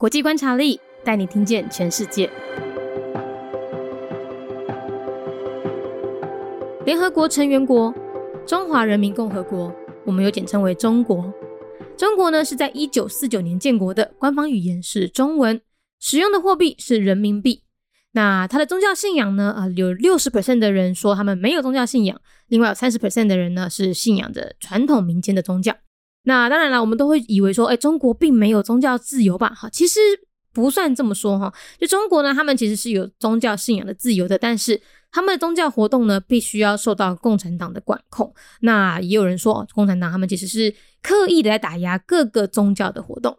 国际观察力带你听见全世界。联合国成员国：中华人民共和国，我们又简称为中国。中国呢是在一九四九年建国的，官方语言是中文，使用的货币是人民币。那它的宗教信仰呢？啊，有六十 percent 的人说他们没有宗教信仰，另外有三十 percent 的人呢是信仰着传统民间的宗教。那当然了，我们都会以为说，哎，中国并没有宗教自由吧？哈，其实不算这么说哈。就中国呢，他们其实是有宗教信仰的自由的，但是他们的宗教活动呢，必须要受到共产党的管控。那也有人说，共产党他们其实是。刻意的在打压各个宗教的活动，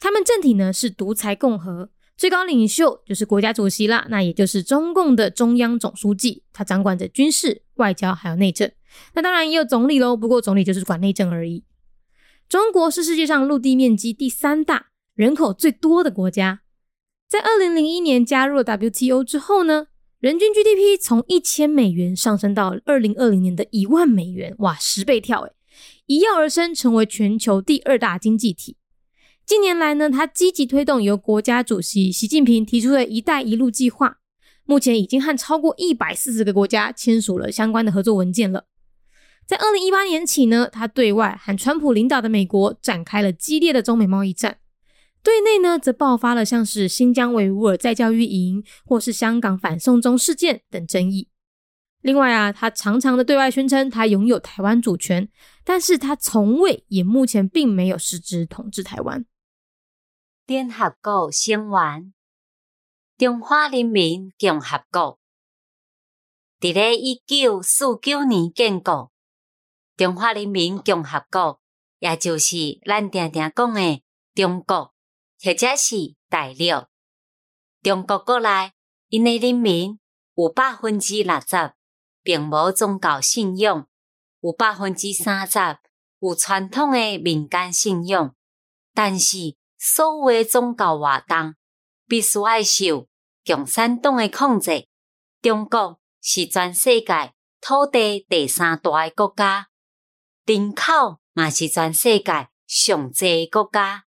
他们政体呢是独裁共和，最高领袖就是国家主席啦，那也就是中共的中央总书记，他掌管着军事、外交还有内政。那当然也有总理喽，不过总理就是管内政而已。中国是世界上陆地面积第三大、人口最多的国家，在二零零一年加入了 WTO 之后呢，人均 GDP 从一千美元上升到二零二零年的一万美元，哇，十倍跳诶一跃而升，成为全球第二大经济体。近年来呢，他积极推动由国家主席习近平提出的一带一路计划，目前已经和超过一百四十个国家签署了相关的合作文件了。在二零一八年起呢，他对外和川普领导的美国展开了激烈的中美贸易战，对内呢则爆发了像是新疆维吾尔在教育营或是香港反送中事件等争议。另外啊，他常常的对外宣称他拥有台湾主权，但是他从未也目前并没有实质统治台湾。联合国成员，中华人民共和国，伫咧一九四九年建国。中华人民共和国，也就是咱常常讲的中国，或者是大陆。中国国内，因的人民有百分之六十。并无宗教信仰，有百分之三十有传统的民间信仰，但是所有宗教活动必须爱受共产党的控制。中国是全世界土地第三大的国家，人口嘛是全世界上济国家。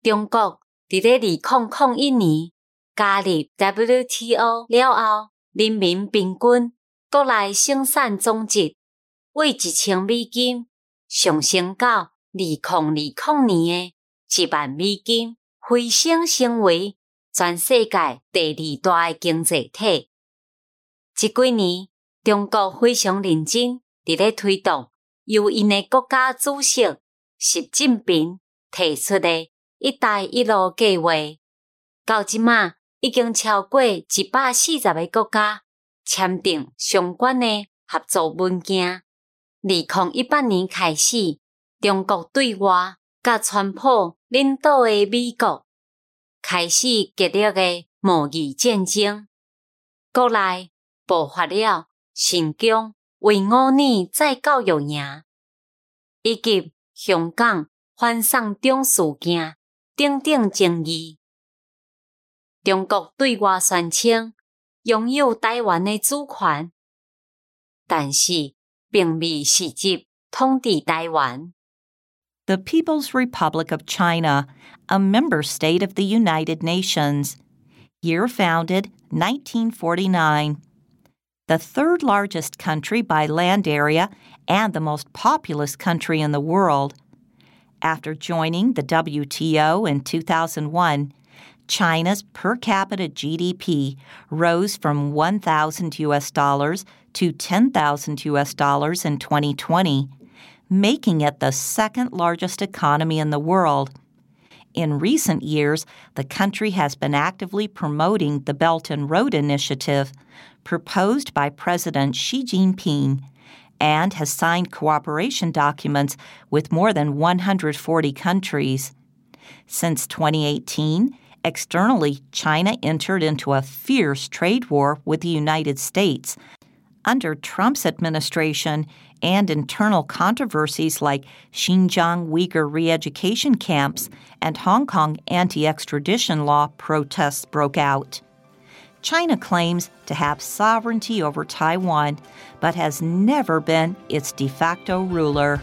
中国伫咧二零零一年加入 WTO 了后，人民平均。国内生产总值为一千美金上升到二零二零年诶一万美金，飞升成为全世界第二大诶经济体。这几年，中国非常认真伫咧推动由因的国家主席习近平提出的一带一路计划，到即马已经超过一百四十个国家。签订相关的合作文件。二零一八年开始，中国对外甲川普领导的美国开始激烈的贸易战争。国内爆发了新疆维吾尔再教育营，以及香港反送中事件等等争议。中国对外宣称。拥有台湾的主权，但是并未实际统治台湾。The People's Republic of China, a member state of the United Nations. Year founded 1949. The third largest country by land area and the most populous country in the world. After joining the WTO in 2001, China's per capita GDP rose from 1,000 US dollars to 10,000 US dollars in 2020, making it the second largest economy in the world. In recent years, the country has been actively promoting the Belt and Road Initiative, proposed by President Xi Jinping, and has signed cooperation documents with more than 140 countries. Since 2018, Externally, China entered into a fierce trade war with the United States. Under Trump's administration and internal controversies like Xinjiang Uyghur re education camps and Hong Kong anti extradition law protests broke out. China claims to have sovereignty over Taiwan, but has never been its de facto ruler.